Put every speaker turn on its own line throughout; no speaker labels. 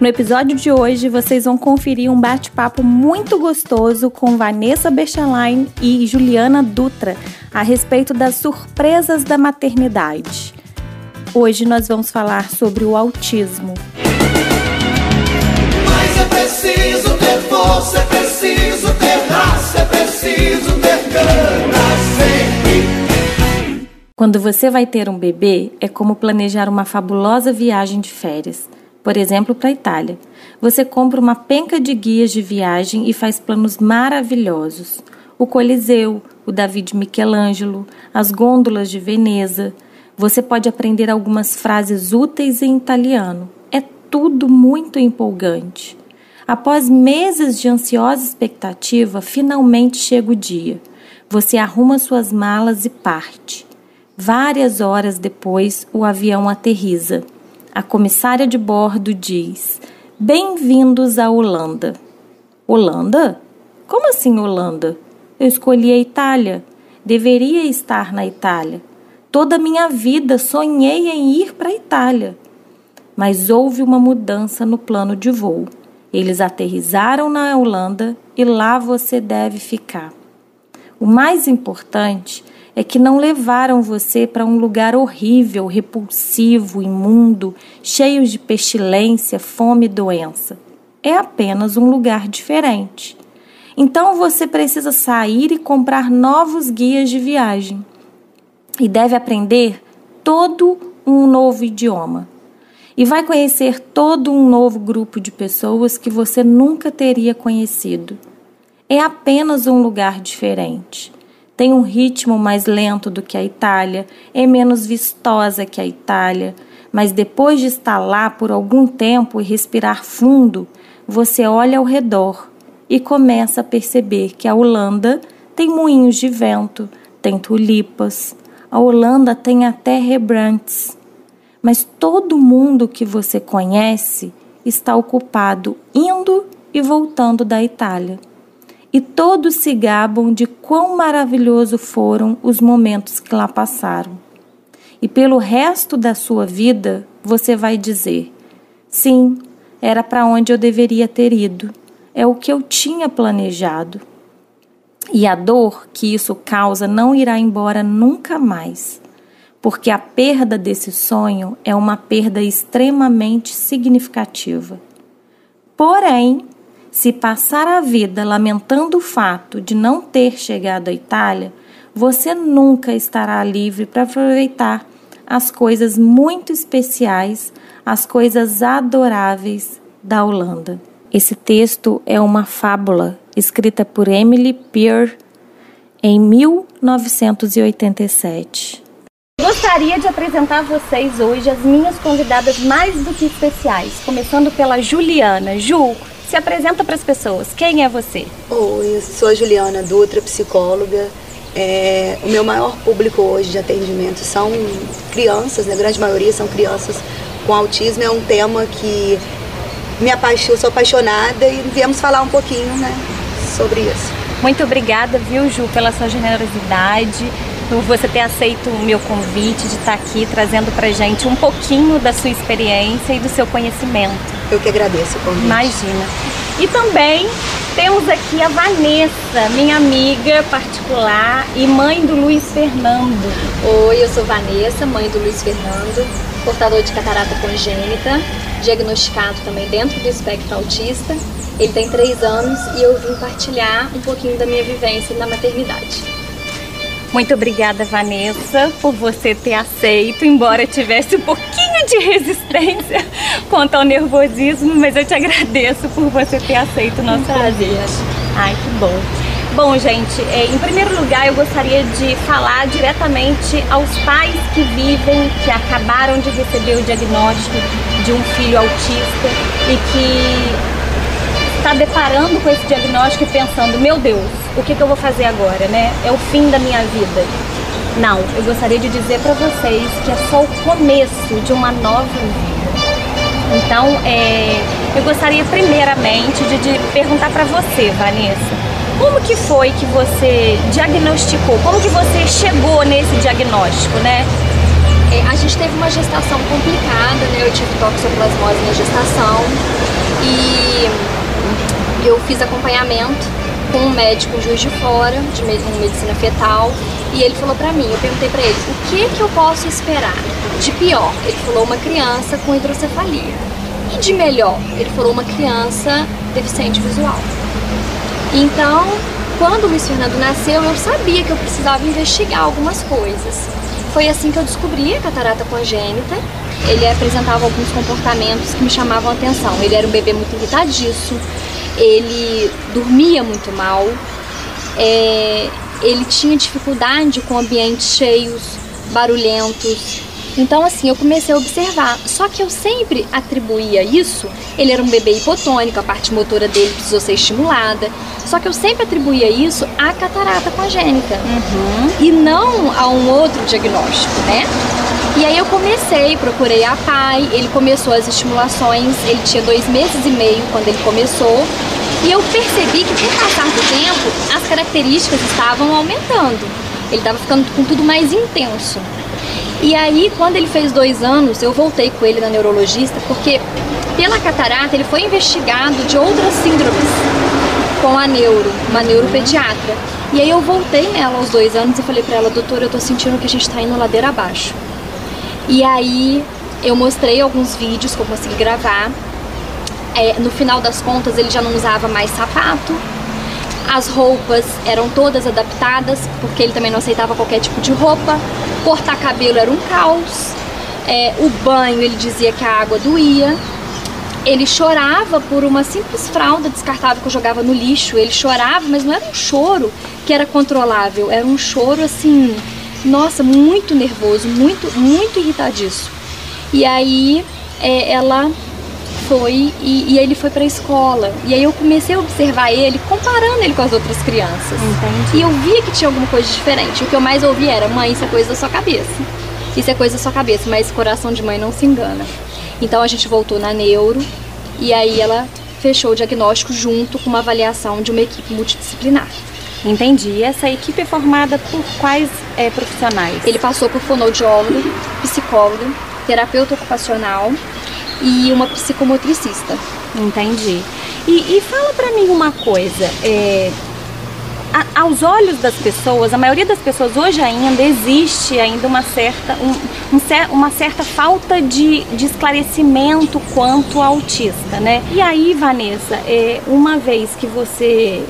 No episódio de hoje, vocês vão conferir um bate-papo muito gostoso com Vanessa Bechlain e Juliana Dutra a respeito das surpresas da maternidade. Hoje nós vamos falar sobre o autismo.
Mas é preciso ter força, é preciso ter raça, é preciso ter sempre.
Quando você vai ter um bebê, é como planejar uma fabulosa viagem de férias. Por exemplo, para a Itália. Você compra uma penca de guias de viagem e faz planos maravilhosos. O Coliseu, o David Michelangelo, as gôndolas de Veneza, você pode aprender algumas frases úteis em italiano. É tudo muito empolgante. Após meses de ansiosa expectativa, finalmente chega o dia. Você arruma suas malas e parte. Várias horas depois, o avião aterriza. A comissária de bordo diz: Bem-vindos à Holanda. Holanda? Como assim Holanda? Eu escolhi a Itália. Deveria estar na Itália. Toda a minha vida sonhei em ir para a Itália. Mas houve uma mudança no plano de voo. Eles aterrizaram na Holanda e lá você deve ficar. O mais importante é que não levaram você para um lugar horrível, repulsivo, imundo, cheio de pestilência, fome e doença. É apenas um lugar diferente. Então você precisa sair e comprar novos guias de viagem e deve aprender todo um novo idioma. E vai conhecer todo um novo grupo de pessoas que você nunca teria conhecido. É apenas um lugar diferente. Tem um ritmo mais lento do que a Itália, é menos vistosa que a Itália, mas depois de estar lá por algum tempo e respirar fundo, você olha ao redor e começa a perceber que a Holanda tem moinhos de vento, tem tulipas, a Holanda tem até Rembrandts, mas todo mundo que você conhece está ocupado indo e voltando da Itália. E todos se gabam de quão maravilhoso foram os momentos que lá passaram. E pelo resto da sua vida, você vai dizer: sim, era para onde eu deveria ter ido, é o que eu tinha planejado. E a dor que isso causa não irá embora nunca mais, porque a perda desse sonho é uma perda extremamente significativa. Porém, se passar a vida lamentando o fato de não ter chegado à Itália, você nunca estará livre para aproveitar as coisas muito especiais, as coisas adoráveis da Holanda. Esse texto é uma fábula escrita por Emily Peer em 1987.
Gostaria de apresentar a vocês hoje as minhas convidadas mais do que especiais, começando pela Juliana. Ju, se apresenta para as pessoas. Quem é você?
Oi, eu sou a Juliana Dutra, psicóloga. É, o meu maior público hoje de atendimento são crianças, né? a grande maioria são crianças com autismo. É um tema que me apaixo, sou apaixonada e viemos falar um pouquinho né, sobre isso.
Muito obrigada, viu, Ju, pela sua generosidade, por você ter aceito o meu convite de estar aqui trazendo pra gente um pouquinho da sua experiência e do seu conhecimento.
Eu que agradeço o convite.
Imagina. E também temos aqui a Vanessa, minha amiga particular e mãe do Luiz Fernando.
Oi, eu sou Vanessa, mãe do Luiz Fernando, portador de catarata congênita, diagnosticado também dentro do espectro autista. Ele tem três anos e eu vim partilhar um pouquinho da minha vivência na maternidade.
Muito obrigada, Vanessa, por você ter aceito, embora tivesse um pouquinho de resistência quanto ao nervosismo, mas eu te agradeço por você ter aceito o nosso convite. Ai, que bom. Bom, gente, é, em primeiro lugar eu gostaria de falar diretamente aos pais que vivem, que acabaram de receber o diagnóstico de um filho autista e que está deparando com esse diagnóstico e pensando, meu Deus, o que, que eu vou fazer agora, né? É o fim da minha vida. Não, eu gostaria de dizer para vocês que é só o começo de uma nova vida. Então, é, eu gostaria primeiramente de, de perguntar para você, Vanessa, como que foi que você diagnosticou? Como que você chegou nesse diagnóstico, né?
É, a gente teve uma gestação complicada, né? Eu tive toxoplasmose na gestação e eu fiz acompanhamento com um médico Juiz de Fora, de medicina fetal, e ele falou pra mim, eu perguntei pra ele, o que que eu posso esperar de pior? Ele falou uma criança com hidrocefalia. E de melhor? Ele falou uma criança deficiente visual. Então, quando o Luiz Fernando nasceu, eu sabia que eu precisava investigar algumas coisas. Foi assim que eu descobri a catarata congênita. Ele apresentava alguns comportamentos que me chamavam a atenção. Ele era um bebê muito irritadiço, ele dormia muito mal, é, ele tinha dificuldade com ambientes cheios, barulhentos. Então, assim, eu comecei a observar. Só que eu sempre atribuía isso. Ele era um bebê hipotônico, a parte motora dele precisou ser estimulada. Só que eu sempre atribuía isso à catarata congênita uhum. e não a um outro diagnóstico, né? E aí eu comecei, procurei a PAI, ele começou as estimulações, ele tinha dois meses e meio quando ele começou. E eu percebi que com o passar do tempo, as características estavam aumentando. Ele estava ficando com tudo mais intenso. E aí, quando ele fez dois anos, eu voltei com ele na neurologista, porque pela catarata ele foi investigado de outras síndromes com a neuro, uma neuropediatra. E aí eu voltei nela aos dois anos e falei para ela, doutora, eu tô sentindo que a gente tá indo ladeira abaixo. E aí eu mostrei alguns vídeos que eu consegui gravar. É, no final das contas ele já não usava mais sapato. As roupas eram todas adaptadas, porque ele também não aceitava qualquer tipo de roupa. Cortar cabelo era um caos. É, o banho ele dizia que a água doía. Ele chorava por uma simples fralda descartável que eu jogava no lixo. Ele chorava, mas não era um choro que era controlável, era um choro assim, nossa, muito nervoso, muito, muito irritadiço. E aí é, ela foi e, e ele foi para a escola. E aí eu comecei a observar ele, comparando ele com as outras crianças. Entendi. E eu via que tinha alguma coisa diferente. O que eu mais ouvia era: mãe, isso é coisa da sua cabeça. Isso é coisa da sua cabeça, mas coração de mãe não se engana. Então a gente voltou na neuro e aí ela fechou o diagnóstico junto com uma avaliação de uma equipe multidisciplinar.
Entendi. E essa equipe é formada por quais é, profissionais?
Ele passou por fonoaudiólogo, psicólogo, terapeuta ocupacional e uma psicomotricista.
Entendi. E, e fala para mim uma coisa. É, a, aos olhos das pessoas, a maioria das pessoas hoje ainda existe ainda uma certa, um, um, uma certa falta de, de, esclarecimento quanto ao autista, né? E aí, Vanessa, é, uma vez que você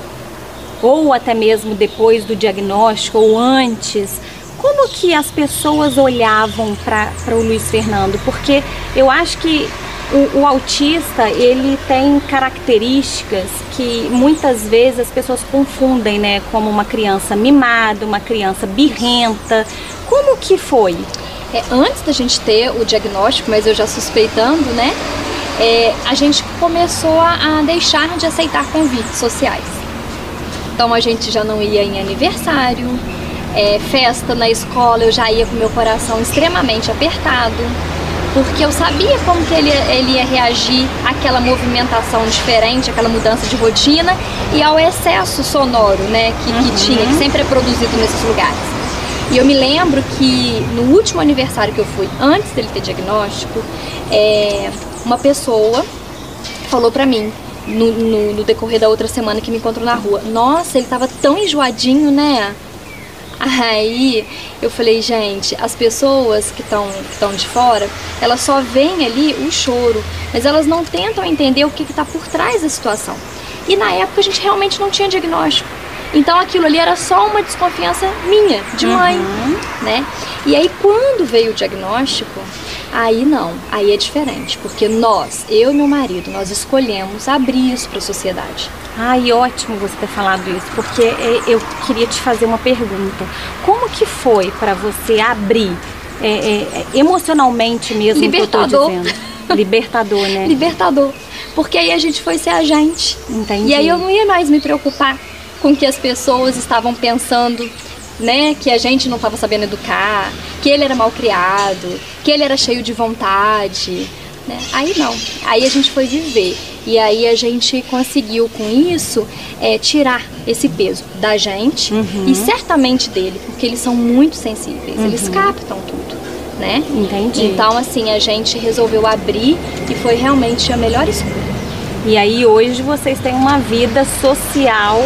ou até mesmo depois do diagnóstico ou antes, como que as pessoas olhavam para o Luiz Fernando? Porque eu acho que o, o, autista ele tem características que muitas vezes as pessoas confundem, né, como uma criança mimada, uma criança birrenta. Como que foi?
É, antes da gente ter o diagnóstico, mas eu já suspeitando, né, é, a gente começou a, a deixar de aceitar convites sociais. Então a gente já não ia em aniversário, é, festa na escola, eu já ia com meu coração extremamente apertado, porque eu sabia como que ele, ele ia reagir àquela movimentação diferente, aquela mudança de rotina e ao excesso sonoro né, que, uhum. que tinha, que sempre é produzido nesses lugares. E eu me lembro que no último aniversário que eu fui, antes dele ter diagnóstico, é, uma pessoa falou pra mim no, no, no, decorrer da outra semana que me encontrou na rua. Nossa, ele tava tão enjoadinho, né? Aí eu falei, gente, as pessoas que estão de fora, elas só veem ali o choro, mas elas não tentam entender o que está por trás da situação. E na época a gente realmente não tinha diagnóstico. Então aquilo ali era só uma desconfiança minha, de mãe, uhum. né? E aí quando veio o diagnóstico, Aí não, aí é diferente, porque nós, eu e meu marido, nós escolhemos abrir isso para a sociedade.
Ai, ótimo você ter falado isso, porque é, eu queria te fazer uma pergunta. Como que foi para você abrir é, é, emocionalmente mesmo
Libertador.
que eu tô dizendo? Libertador, né?
Libertador. Porque aí a gente foi ser a gente.
Entendi.
E aí eu não ia mais me preocupar com o que as pessoas estavam pensando né, que a gente não estava sabendo educar, que ele era mal criado, que ele era cheio de vontade. Né? Aí não, aí a gente foi viver. E aí a gente conseguiu com isso é, tirar esse peso da gente uhum. e certamente dele, porque eles são muito sensíveis, uhum. eles captam tudo. né?
Entendi.
Então, assim, a gente resolveu abrir e foi realmente a melhor escolha.
E aí hoje vocês têm uma vida social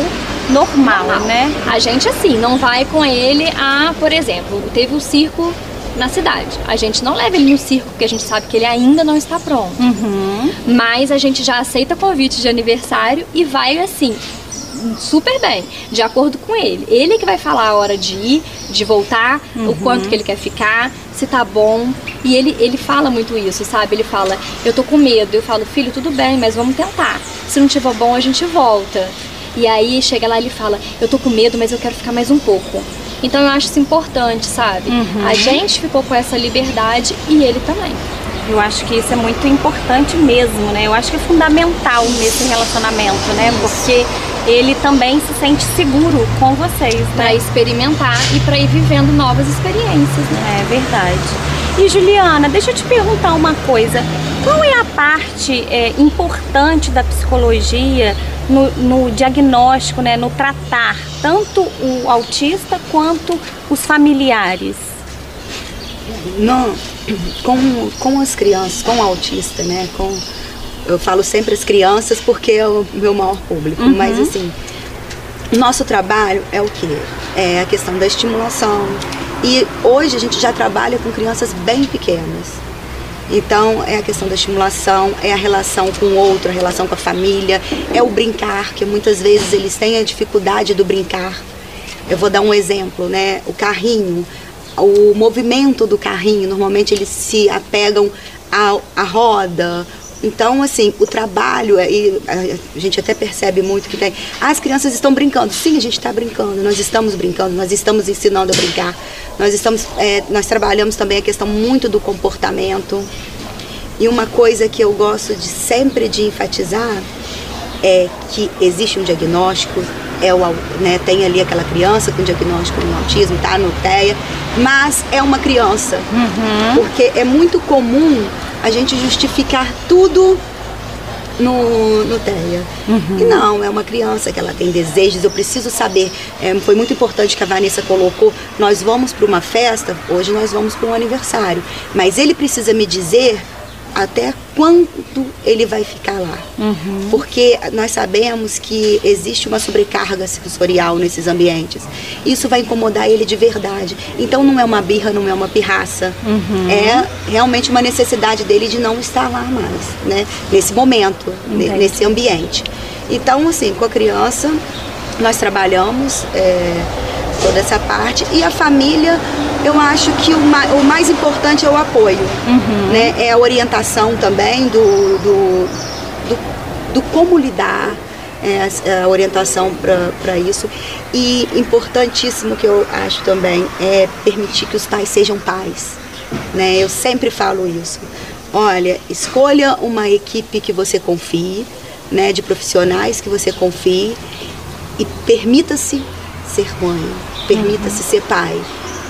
normal,
Normal.
né?
A gente, assim, não vai com ele a, por exemplo, teve o circo na cidade. A gente não leva ele no circo porque a gente sabe que ele ainda não está pronto.
Uhum.
Mas a gente já aceita convite de aniversário e vai assim, super bem, de acordo com ele. Ele que vai falar a hora de ir, de voltar, o quanto que ele quer ficar, se tá bom. E ele, ele fala muito isso, sabe? Ele fala, eu tô com medo. Eu falo, filho, tudo bem, mas vamos tentar. Se não tiver bom, a gente volta. E aí chega lá e ele fala, eu tô com medo, mas eu quero ficar mais um pouco. Então eu acho isso importante, sabe? A gente ficou com essa liberdade e ele também.
Eu acho que isso é muito importante mesmo, né? Eu acho que é fundamental nesse relacionamento, né? Porque ele também se sente seguro com vocês,
Pra
né?
experimentar e pra ir vivendo novas experiências, né?
É verdade. E Juliana, deixa eu te perguntar uma coisa. Qual é a parte é, importante da psicologia no, no diagnóstico, né, no tratar tanto o autista quanto os familiares?
Não, com, com as crianças, com o autista, né? Com, eu falo sempre as crianças porque é o meu maior público, mas assim, nosso trabalho é o quê? É a questão da estimulação. E hoje a gente já trabalha com crianças bem pequenas. Então é a questão da estimulação, é a relação com o outro, a relação com a família, é o brincar, que muitas vezes eles têm a dificuldade do brincar. Eu vou dar um exemplo, né? O carrinho, o movimento do carrinho, normalmente eles se apegam à, à roda. Então, assim, o trabalho, é- e a gente até percebe muito que tem. Ah, as crianças estão brincando. Sim, a gente está brincando, nós estamos brincando, nós estamos ensinando a brincar. Nós estamos, é, nós trabalhamos também a questão muito do comportamento. E uma coisa que eu gosto de sempre de enfatizar é que existe um diagnóstico, é o, né, tem ali aquela criança com diagnóstico no autismo, tá no TEA, mas é uma criança. Porque é muito comum a gente justificar tudo no, no TEA. E não, é uma criança que ela tem desejos, eu preciso saber. É, foi muito importante que a Vanessa colocou, nós vamos para uma festa, hoje nós vamos para um aniversário. Mas ele precisa me dizer até quando ele vai ficar lá. Porque nós sabemos que existe uma sobrecarga sensorial nesses ambientes. Isso vai incomodar ele de verdade. Então não é uma birra, não é uma pirraça. É realmente uma necessidade dele de não estar lá mais, né? Nesse momento,
Entendi.
nesse ambiente. Então, assim, com a criança, nós trabalhamos é, toda essa parte. E a família, eu acho que o, ma- o mais importante é o apoio. Né? É a orientação também do, do, do, do como lidar. é, a orientação para isso. E importantíssimo que eu acho também é permitir que os pais sejam pais. Né? Eu sempre falo isso. Olha, escolha uma equipe que você confie, né, de profissionais que você confie e permita-se ser mãe, permita-se ser pai,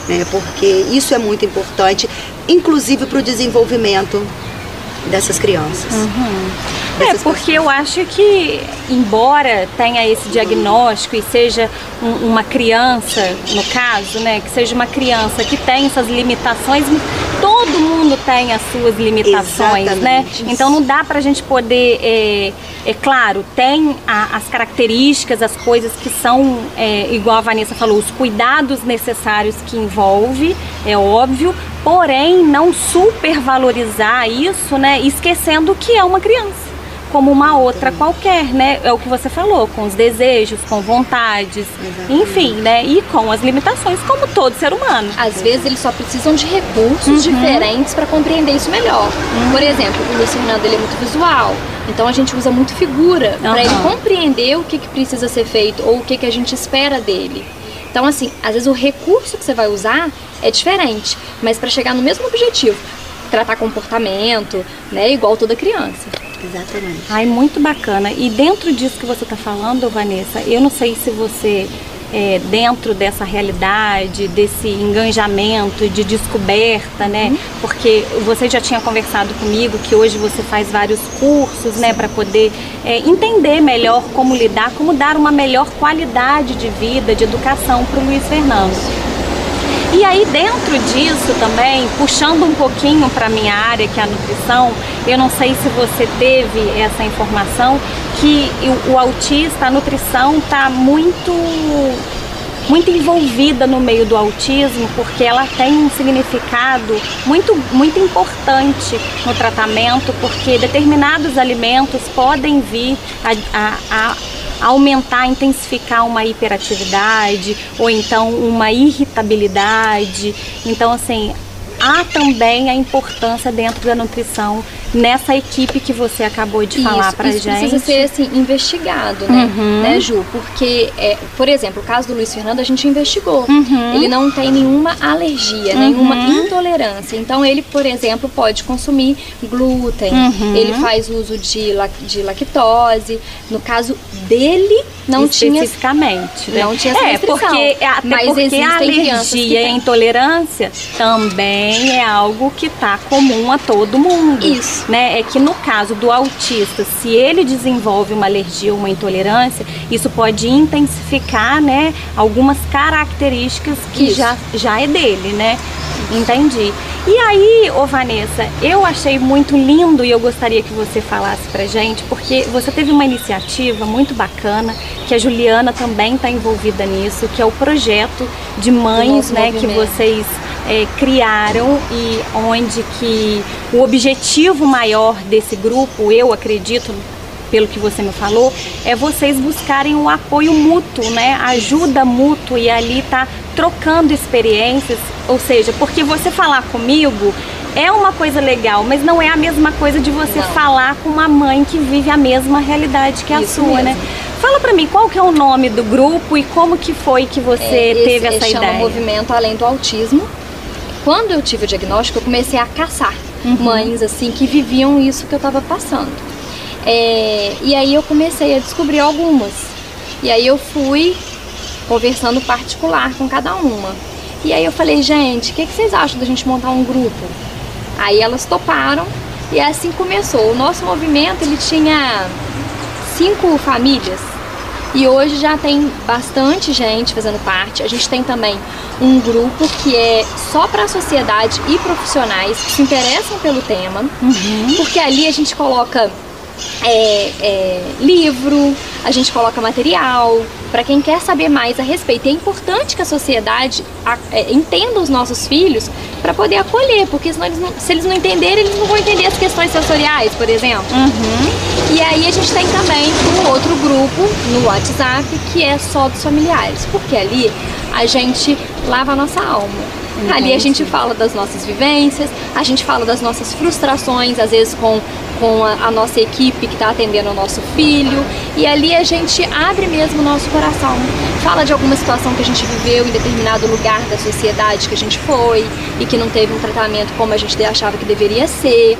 né? Porque isso é muito importante, inclusive para o desenvolvimento dessas crianças.
É,
Dessas
porque eu acho que, embora tenha esse diagnóstico e seja um- uma criança, no caso, né, que seja uma criança que tem essas limitações, todo mundo tem as suas limitações, né?
Exatamente.
Então não dá pra gente poder, é, é claro, tem a- as características, as coisas que são, é, igual a Vanessa falou, os cuidados necessários que envolve, é óbvio, porém não supervalorizar isso, né, esquecendo que é uma criança como uma outra qualquer, né? É o que você falou, com os desejos, com vontades, enfim, né? E com as limitações, como todo ser humano.
Às vezes eles só precisam de recursos diferentes para compreender isso melhor. Por exemplo, o Luiz Fernando ele é muito visual, então a gente usa muito figura para ele compreender o que, que precisa ser feito ou o que, que a gente espera dele. Então, assim, às vezes o recurso que você vai usar é diferente, mas para chegar no mesmo objetivo, tratar comportamento, né, igual toda criança.
Exatamente.
Ai, muito bacana. E dentro disso que você está falando, Vanessa, eu não sei se você, é, dentro dessa realidade, desse engajamento, de descoberta, né? Porque você já tinha conversado comigo que hoje você faz vários cursos, né, para poder é, entender melhor como lidar, como dar uma melhor qualidade de vida, de educação para o Luiz Fernando. E aí dentro disso também, puxando um pouquinho para minha área, que é a nutrição, eu não sei se você teve essa informação que o, o autista, a nutrição está muito muito envolvida no meio do autismo, porque ela tem um significado muito, muito importante no tratamento, porque determinados alimentos podem vir a, a, a aumentar, intensificar uma hiperatividade ou então uma irritabilidade. Então, assim, há também a importância dentro da nutrição nessa equipe que você acabou de falar para gente.
Isso precisa ser assim investigado, né, uhum. né, Ju? Porque, é, por exemplo, o caso do Luiz Fernando a gente investigou. Uhum. Ele não tem nenhuma alergia, uhum. nenhuma intolerância. Então ele, por exemplo, pode consumir glúten. Uhum. Ele faz uso de, de lactose. No caso dele, não tinha
especificamente,
né? não tinha essa
é porque até mas porque a alergia e a intolerância também é algo que tá comum a todo mundo.
Isso.
Né? É que no caso do autista, se ele desenvolve uma alergia ou uma intolerância, isso pode intensificar, né, algumas características que já já é dele, né? Entendi. E aí, ô Vanessa, eu achei muito lindo e eu gostaria que você falasse pra gente, porque você teve uma iniciativa muito bacana, que a Juliana também está envolvida nisso, que é o projeto de mães, né, movimento. que vocês é, criaram e onde que o objetivo maior desse grupo, eu acredito, pelo que você me falou, é vocês buscarem o apoio mútuo, né? Ajuda mútua e ali tá trocando experiências, ou seja, porque você falar comigo é uma coisa legal, mas não é a mesma coisa de você não. falar com uma mãe que vive a mesma realidade que a Isso sua, né? mesmo. né? Fala para mim qual que é o nome do grupo e como que foi que você é, teve essa
chama
ideia.
Movimento Além do Autismo. Quando eu tive o diagnóstico, eu comecei a caçar uhum. mães assim que viviam isso que eu estava passando. É, e aí eu comecei a descobrir algumas. E aí eu fui conversando particular com cada uma. E aí eu falei, gente, o que, que vocês acham da gente montar um grupo? Aí elas toparam e assim começou. O nosso movimento ele tinha cinco famílias e hoje já tem bastante gente fazendo parte. A gente tem também um grupo que é só para a sociedade e profissionais que se interessam pelo tema, uhum. porque ali a gente coloca é, é, livro, a gente coloca material para quem quer saber mais a respeito. E é importante que a sociedade a, é, entenda os nossos filhos para poder acolher, porque senão eles não, se eles não entenderem, eles não vão entender as questões sensoriais, por exemplo. Uhum. E aí a gente tem também um outro grupo no WhatsApp que é só dos familiares, porque ali a gente lava a nossa alma. Ali a gente fala das nossas vivências, a gente fala das nossas frustrações, às vezes com, com a, a nossa equipe que está atendendo o nosso filho. E ali a gente abre mesmo o nosso coração. Fala de alguma situação que a gente viveu em determinado lugar da sociedade que a gente foi e que não teve um tratamento como a gente achava que deveria ser.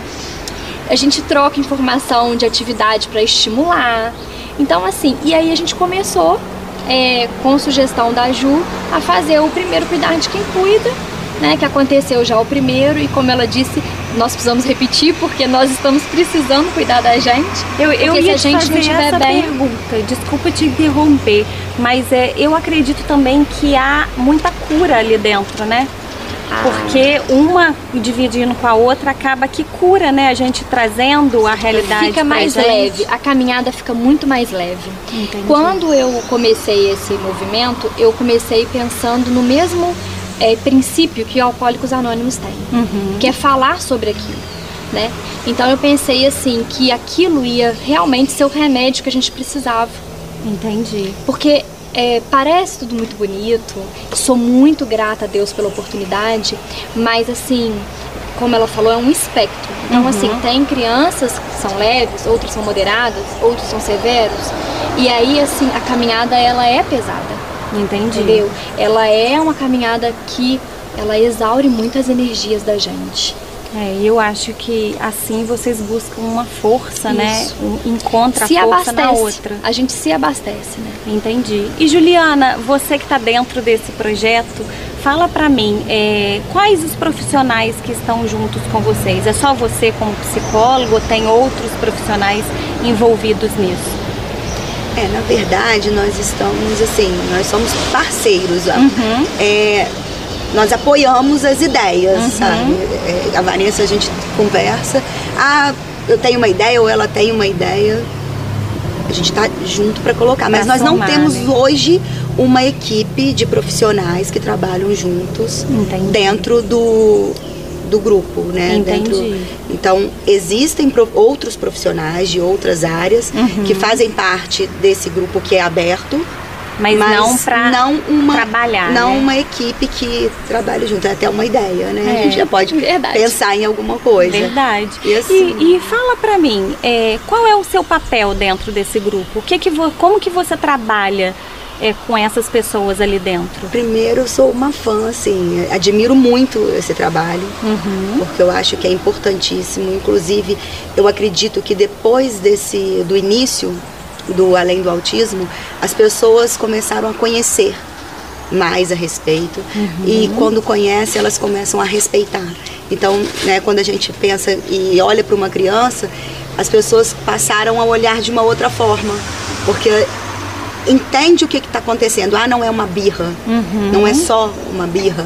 A gente troca informação de atividade para estimular. Então, assim, e aí a gente começou é, com sugestão da Ju, a fazer o primeiro Cuidar de Quem Cuida, né, que aconteceu já o primeiro e como ela disse, nós precisamos repetir porque nós estamos precisando cuidar da gente.
Eu, eu ia se a gente não estiver essa bem... pergunta, desculpa te interromper, mas é, eu acredito também que há muita cura ali dentro, né? Porque uma dividindo com a outra acaba que cura, né? A gente trazendo a realidade.
Fica mais leve, a caminhada fica muito mais leve. Entendi. Quando eu comecei esse movimento, eu comecei pensando no mesmo é, princípio que Alcoólicos Anônimos tem, uhum. que é falar sobre aquilo. Né? Então eu pensei assim que aquilo ia realmente ser o remédio que a gente precisava.
Entendi.
Porque é, parece tudo muito bonito, sou muito grata a Deus pela oportunidade, mas assim, como ela falou, é um espectro. Então, uhum. assim, tem crianças que são leves, outras são moderadas, outros são severos. E aí, assim, a caminhada ela é pesada.
Entendi.
Entendeu? Ela é uma caminhada que ela exaure muitas energias da gente.
É, eu acho que assim vocês buscam uma força, né? Isso. né? Um, encontra se a força
abastece.
na outra.
A gente se abastece, né?
Entendi. E Juliana, você que está dentro desse projeto, fala para mim, é, quais os profissionais que estão juntos com vocês? É só você como psicólogo ou tem outros profissionais envolvidos nisso?
É, na verdade, nós estamos assim, nós somos parceiros. Uhum. É, nós apoiamos as ideias, sabe? É, a Vanessa, a gente conversa. Ah, eu tenho uma ideia ou ela tem uma ideia. A gente está junto para colocar. Mas
Pra
nós não
somar,
temos
né?
hoje uma equipe de profissionais que trabalham juntos
Entendi.
dentro do, do grupo, né?
Entendi.
Dentro- então, existem pro- outros profissionais de outras áreas
Uhum.
que fazem parte desse grupo que é aberto,
Mas, não pra
não uma,
trabalhar,
não
né?
uma equipe que trabalhe junto. É até uma ideia, né?
É,
a gente já pode
verdade.
pensar em alguma coisa.
Verdade.
E assim-
E, e fala pra mim, é, qual é o seu papel dentro desse grupo? O que que como que você trabalha é, com essas pessoas ali dentro?
Primeiro, eu sou uma fã, assim, admiro muito esse trabalho,
Uhum.
porque eu acho que é importantíssimo. Inclusive, eu acredito que depois desse, do início do Além do Autismo, as pessoas começaram a conhecer mais a respeito e quando conhecem elas começam a respeitar. Então, né, quando a gente pensa e olha para uma criança, as pessoas passaram a olhar de uma outra forma, porque entende o que está acontecendo. Ah, não é uma birra, não é só uma birra.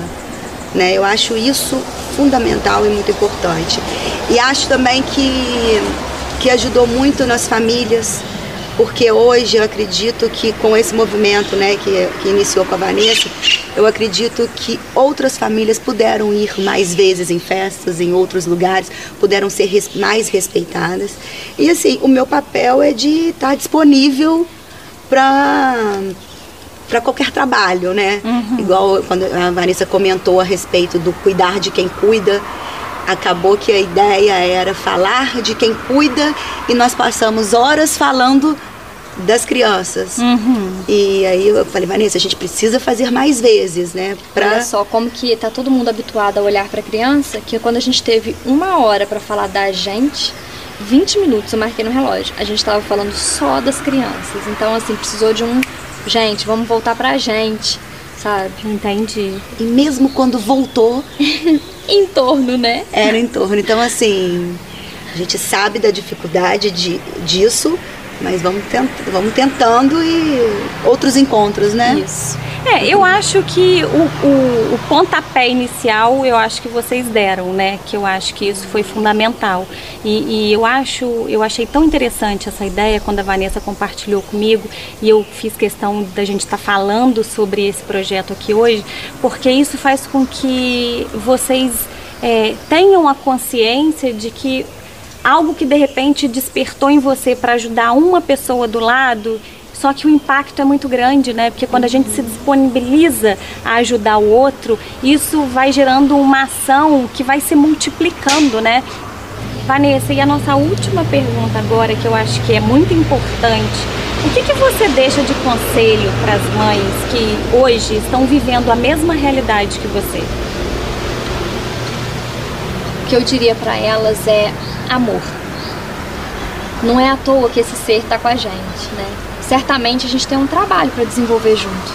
Né? Eu acho isso fundamental e muito importante. E acho também que, que ajudou muito nas famílias, porque hoje eu acredito que com esse movimento né, que, que iniciou com a Vanessa, eu acredito que outras famílias puderam ir mais vezes em festas, em outros lugares, puderam ser res- mais respeitadas. E assim, o meu papel é de estar disponível para para qualquer trabalho, né? Igual quando a Vanessa comentou a respeito do cuidar de quem cuida, acabou que a ideia era falar de quem cuida e nós passamos horas falando das crianças. E aí eu falei, Vanessa, a gente precisa fazer mais vezes, né? Pra...
Olha só como que tá todo mundo habituado a olhar para criança, que quando a gente teve uma hora para falar da gente, 20 minutos eu marquei no relógio. A gente tava falando só das crianças. Então assim, precisou de um, gente, vamos voltar pra gente, sabe?
Entendi.
E mesmo quando voltou,
Em torno, né?
era em torno. Então, assim, a gente sabe da dificuldade de, disso, mas vamos, tent, vamos tentando e outros encontros, né?
Isso.
É, eu acho que o, o, o pontapé inicial, eu acho que vocês deram, né? Que eu acho que isso foi fundamental. E, e eu acho, eu achei tão interessante essa ideia quando a Vanessa compartilhou comigo e eu fiz questão da gente estar falando sobre esse projeto aqui hoje, porque isso faz com que vocês é, tenham a consciência de que algo que de repente despertou em você para ajudar uma pessoa do lado, só que o impacto é muito grande, né? Porque quando a gente se disponibiliza a ajudar o outro, isso vai gerando uma ação que vai se multiplicando, né? Vanessa, e a nossa última pergunta agora, que eu acho que é muito importante. O que, que você deixa de conselho para as mães que hoje estão vivendo a mesma realidade que você?
O que eu diria para elas é amor. Não é à toa que esse ser tá com a gente, né? Certamente a gente tem um trabalho para desenvolver junto.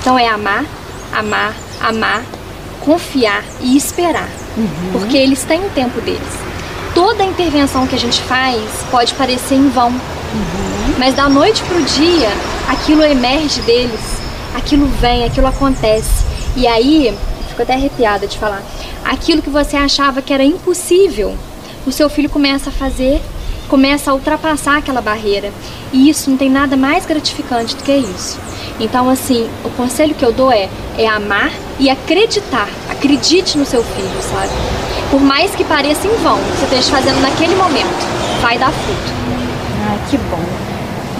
Então é amar, amar, amar, confiar e esperar. Porque eles têm o tempo deles. Toda intervenção que a gente faz pode parecer em vão. Mas da noite pro dia, aquilo emerge deles, aquilo vem, aquilo acontece. E aí, fico até arrepiada de falar, aquilo que você achava que era impossível, o seu filho começa a fazer, começa a ultrapassar aquela barreira. E isso não tem nada mais gratificante do que isso. Então, assim, o conselho que eu dou é, é amar e acreditar. Acredite no seu filho, sabe? Por mais que pareça em vão, você esteja fazendo naquele momento, vai dar fruto.
Ai, que bom.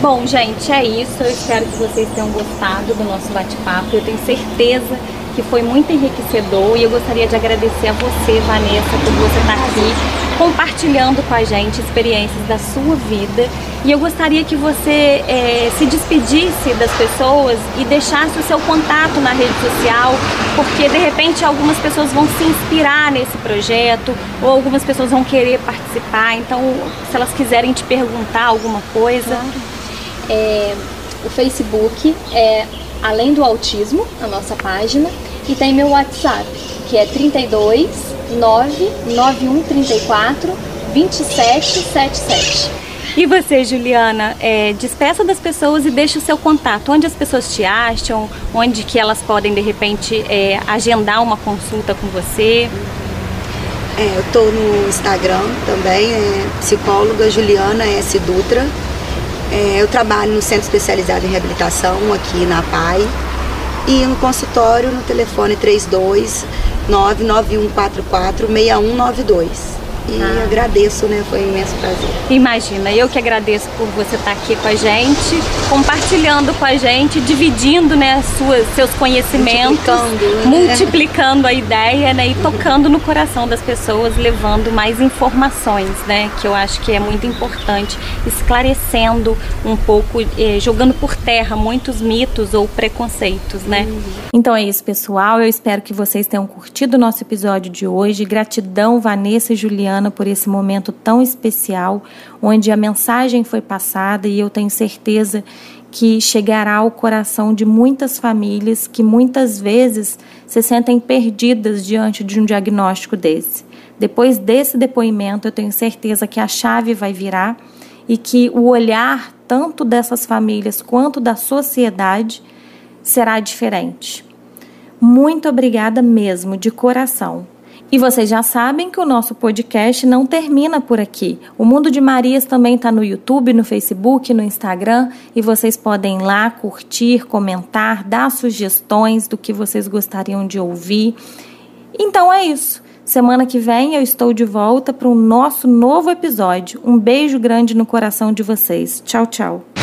Bom, gente, é isso. Eu espero que vocês tenham gostado do nosso bate-papo. Eu tenho certeza que foi muito enriquecedor e eu gostaria de agradecer a você, Vanessa, por você estar aqui compartilhando com a gente experiências da sua vida. E eu gostaria que você eh, se despedisse das pessoas e deixasse o seu contato na rede social, porque de repente algumas pessoas vão se inspirar nesse projeto ou algumas pessoas vão querer participar. Então, se elas quiserem te perguntar alguma coisa,
É, o Facebook é Além do Autismo, a nossa página, e tem meu WhatsApp, que é 32 99134 2777.
E você, Juliana, é, despeça das pessoas e deixa o seu contato. Onde as pessoas te acham? Onde que elas podem, de repente, é, agendar uma consulta com você?
É, eu estou no Instagram também, é psicóloga Juliana S. Dutra. É, eu trabalho no Centro Especializado em Reabilitação, aqui na PAI. E no consultório, no telefone 32 99144 6192 e ah. agradeço, né? Foi um imenso prazer.
Imagina, eu que agradeço por você estar aqui com a gente, compartilhando com a gente, dividindo, né, suas, seus conhecimentos, multiplicando, né? multiplicando a ideia, né, e tocando no coração das pessoas, levando mais informações, né, que eu acho que é muito importante, esclarecendo um pouco, eh, jogando por terra muitos mitos ou preconceitos, né? Uhum.
Então é isso, pessoal. Eu espero que vocês tenham curtido o nosso episódio de hoje. Gratidão, Vanessa e Juliana por esse momento tão especial, onde a mensagem foi passada e eu tenho certeza que chegará ao coração de muitas famílias que muitas vezes se sentem perdidas diante de um diagnóstico desse. Depois desse depoimento, eu tenho certeza que a chave vai virar e que o olhar tanto dessas famílias quanto da sociedade será diferente. Muito obrigada mesmo, de coração. E vocês já sabem que o nosso podcast não termina por aqui. O Mundo de Marias também está no YouTube, no Facebook, no Instagram e vocês podem ir lá curtir, comentar, dar sugestões do que vocês gostariam de ouvir. Então é isso. Semana que vem eu estou de volta para o nosso novo episódio. Um beijo grande no coração de vocês. Tchau, tchau.